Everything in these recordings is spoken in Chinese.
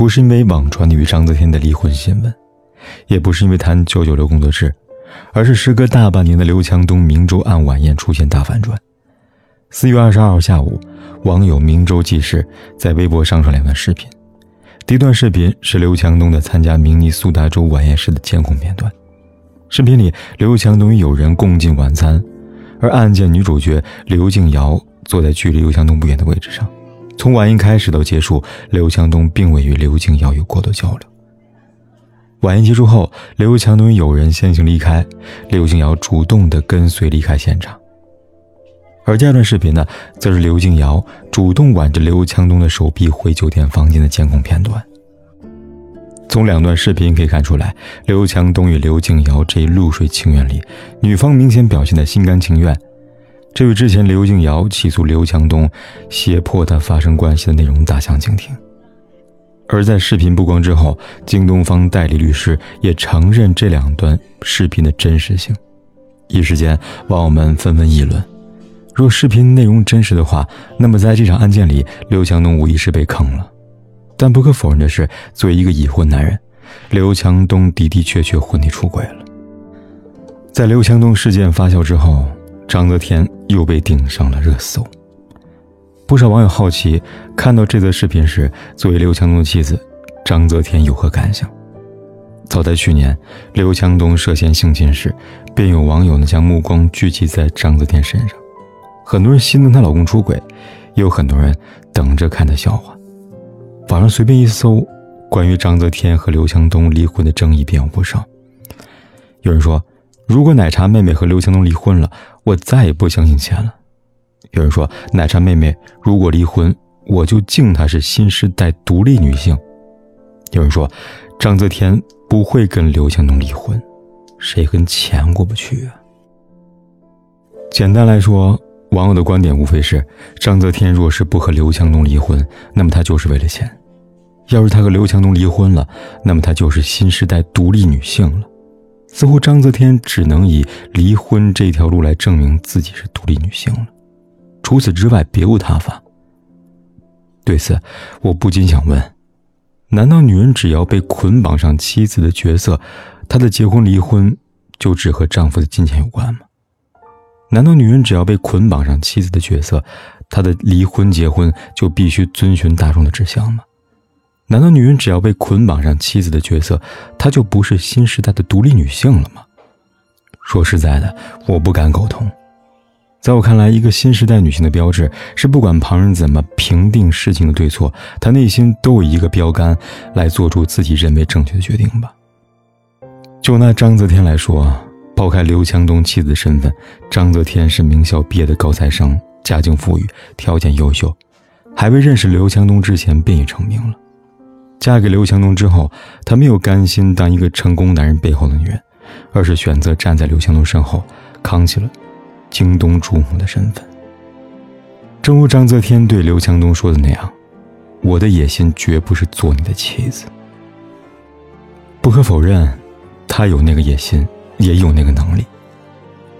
不是因为网传的与章泽天的离婚新闻，也不是因为谈九九六工作室，而是时隔大半年的刘强东明州案晚宴出现大反转。四月二十二号下午，网友明州记事在微博上传两段视频。第一段视频是刘强东的参加明尼苏达州晚宴时的监控片段。视频里，刘强东与友人共进晚餐，而案件女主角刘静瑶坐在距离刘强东不远的位置上。从晚宴开始到结束，刘强东并未与刘静瑶有过多交流。晚宴结束后，刘强东与友人先行离开，刘静瑶主动的跟随离开现场。而第二段视频呢，则是刘静瑶主动挽着刘强东的手臂回酒店房间的监控片段。从两段视频可以看出来，刘强东与刘静瑶这一露水情缘里，女方明显表现的心甘情愿。这与之前刘静瑶起诉刘强东胁迫他发生关系的内容大相径庭。而在视频曝光之后，京东方代理律师也承认这两段视频的真实性。一时间，网友们纷纷议论：若视频内容真实的话，那么在这场案件里，刘强东无疑是被坑了。但不可否认的是，作为一个已婚男人，刘强东的的确确婚内出轨了。在刘强东事件发酵之后。章泽天又被顶上了热搜。不少网友好奇，看到这则视频时，作为刘强东的妻子，章泽天有何感想？早在去年，刘强东涉嫌性侵时，便有网友呢将目光聚集在章泽天身上。很多人心疼她老公出轨，也有很多人等着看她笑话。网上随便一搜，关于章泽天和刘强东离婚的争议便有不少。有人说。如果奶茶妹妹和刘强东离婚了，我再也不相信钱了。有人说，奶茶妹妹如果离婚，我就敬她是新时代独立女性。有人说，章泽天不会跟刘强东离婚，谁跟钱过不去啊？简单来说，网友的观点无非是：章泽天若是不和刘强东离婚，那么她就是为了钱；要是她和刘强东离婚了，那么她就是新时代独立女性了。似乎章泽天只能以离婚这条路来证明自己是独立女性了，除此之外别无他法。对此，我不禁想问：难道女人只要被捆绑上妻子的角色，她的结婚离婚就只和丈夫的金钱有关吗？难道女人只要被捆绑上妻子的角色，她的离婚结婚就必须遵循大众的指向吗？难道女人只要被捆绑上妻子的角色，她就不是新时代的独立女性了吗？说实在的，我不敢苟同。在我看来，一个新时代女性的标志是，不管旁人怎么评定事情的对错，她内心都有一个标杆，来做出自己认为正确的决定吧。就拿章泽天来说，抛开刘强东妻子的身份，章泽天是名校毕业的高材生，家境富裕，条件优秀，还未认识刘强东之前便已成名了。嫁给刘强东之后，她没有甘心当一个成功男人背后的女人，而是选择站在刘强东身后，扛起了京东主母的身份。正如章泽天对刘强东说的那样：“我的野心绝不是做你的妻子。”不可否认，他有那个野心，也有那个能力。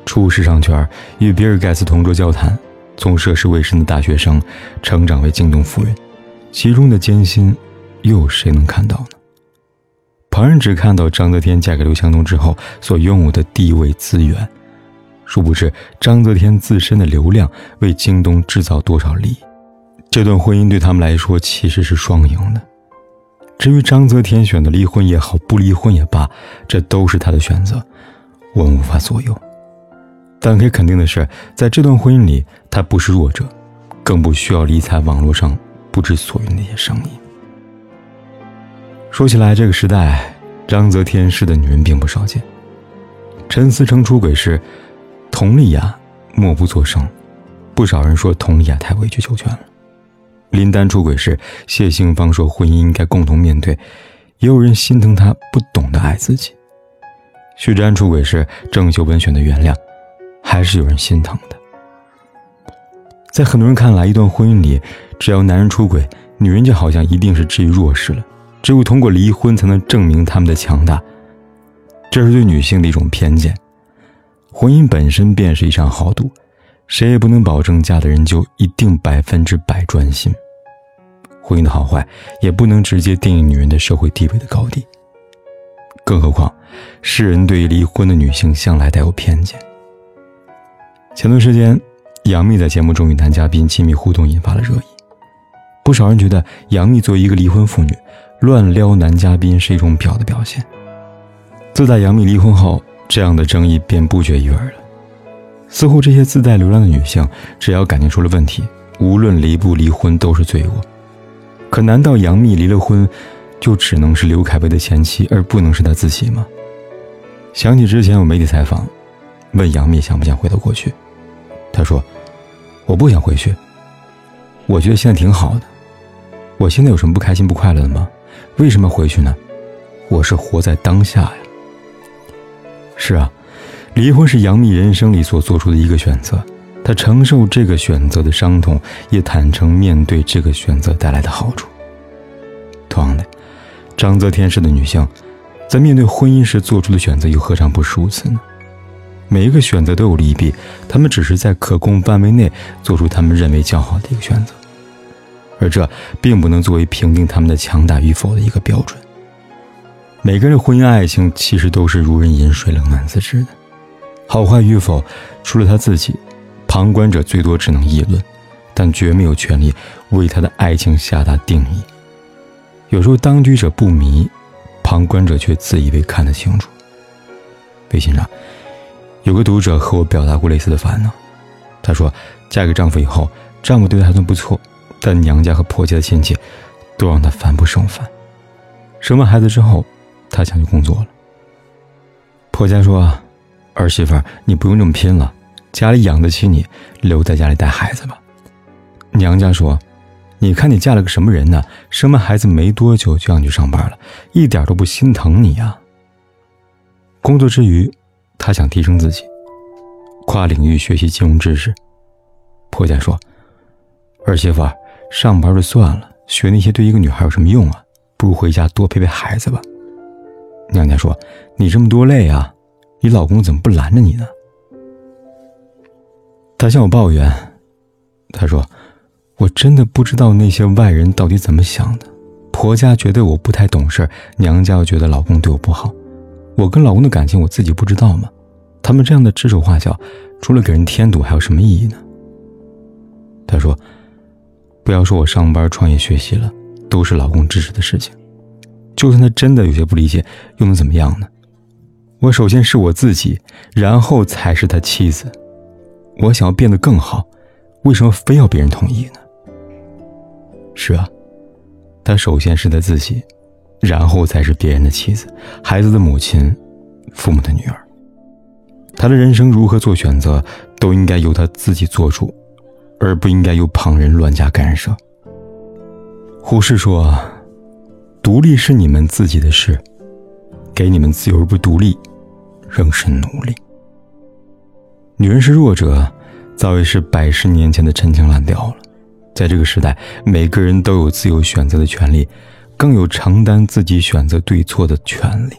出时尚圈，与比尔盖茨同桌交谈，从涉世未深的大学生，成长为京东夫人，其中的艰辛。又有谁能看到呢？旁人只看到章泽天嫁给刘强东之后所拥有的地位资源，殊不知章泽天自身的流量为京东制造多少利益。这段婚姻对他们来说其实是双赢的。至于章泽天选择离婚也好，不离婚也罢，这都是他的选择，我们无法左右。但可以肯定的是，在这段婚姻里，他不是弱者，更不需要理睬网络上不知所云那些声音。说起来，这个时代，章泽天式的女人并不少见。陈思成出轨时，佟丽娅默不作声，不少人说佟丽娅太委曲求全了。林丹出轨时，谢杏芳说婚姻应该共同面对，也有人心疼他不懂得爱自己。徐志安出轨时，郑秀文选择原谅，还是有人心疼的。在很多人看来，一段婚姻里，只要男人出轨，女人就好像一定是置于弱势了，只有通过离婚才能证明他们的强大。这是对女性的一种偏见。婚姻本身便是一场豪赌，谁也不能保证嫁的人就一定百分之百专心。婚姻的好坏也不能直接定义女人的社会地位的高低。更何况，世人对于离婚的女性向来带有偏见。前段时间，杨幂在节目中与男嘉宾亲密互动，引发了热议。不少人觉得，杨幂作为一个离婚妇女，乱撩男嘉宾是一种婊的表现。自打杨幂离婚后，这样的争议便不绝于耳了。似乎这些自带流量的女性，只要感情出了问题，无论离不离婚都是罪恶。可难道杨幂离了婚，就只能是刘恺威的前妻，而不能是她自己吗？想起之前有媒体采访，问杨幂想不想回到过去，她说：“我不想回去，我觉得现在挺好的。我现在有什么不开心不快乐的吗？为什么回去呢？我是活在当下呀。”是啊，离婚是杨幂人生里所做出的一个选择，她承受这个选择的伤痛，也坦诚面对这个选择带来的好处。同样的，张泽天式的女性，在面对婚姻时做出的选择又何尝不是如此呢？每一个选择都有利弊，他们只是在可控范围内做出他们认为较好的一个选择，而这并不能作为评定他们的强大与否的一个标准。每个人的婚姻爱情其实都是如人饮水，冷暖自知的，好坏与否，除了他自己，旁观者最多只能议论，但绝没有权利为他的爱情下达定义。有时候当局者不迷，旁观者却自以为看得清楚。微信上有个读者和我表达过类似的烦恼，他说，嫁给丈夫以后，丈夫对她还算不错，但娘家和婆家的亲戚都让她烦不胜烦。生完孩子之后。她想去工作了。婆家说：“儿媳妇，你不用这么拼了，家里养得起你，留在家里带孩子吧。”娘家说：“你看你嫁了个什么人呢？生完孩子没多久就让你去上班了，一点都不心疼你呀。”工作之余，她想提升自己，跨领域学习金融知识。婆家说：“儿媳妇，上班就算了，学那些对一个女孩有什么用啊？不如回家多陪陪孩子吧。”娘家说：“你这么多累啊，你老公怎么不拦着你呢？”他向我抱怨，他说：“我真的不知道那些外人到底怎么想的。婆家觉得我不太懂事，娘家又觉得老公对我不好。我跟老公的感情我自己不知道吗？他们这样的指手画脚，除了给人添堵，还有什么意义呢？”他说：“不要说我上班、创业、学习了，都是老公支持的事情。”就算他真的有些不理解，又能怎么样呢？我首先是我自己，然后才是他妻子。我想要变得更好，为什么非要别人同意呢？是啊，他首先是他自己，然后才是别人的妻子、孩子的母亲、父母的女儿。他的人生如何做选择，都应该由他自己做主，而不应该由旁人乱加干涉。胡适说。独立是你们自己的事，给你们自由而不独立，仍是奴隶。女人是弱者，早已是百十年前的陈腔滥调了。在这个时代，每个人都有自由选择的权利，更有承担自己选择对错的权利。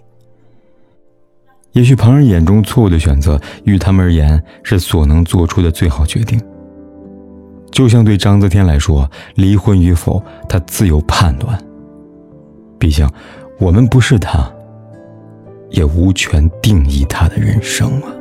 也许旁人眼中错误的选择，于他们而言是所能做出的最好决定。就像对章泽天来说，离婚与否，他自有判断。毕竟，我们不是他，也无权定义他的人生啊。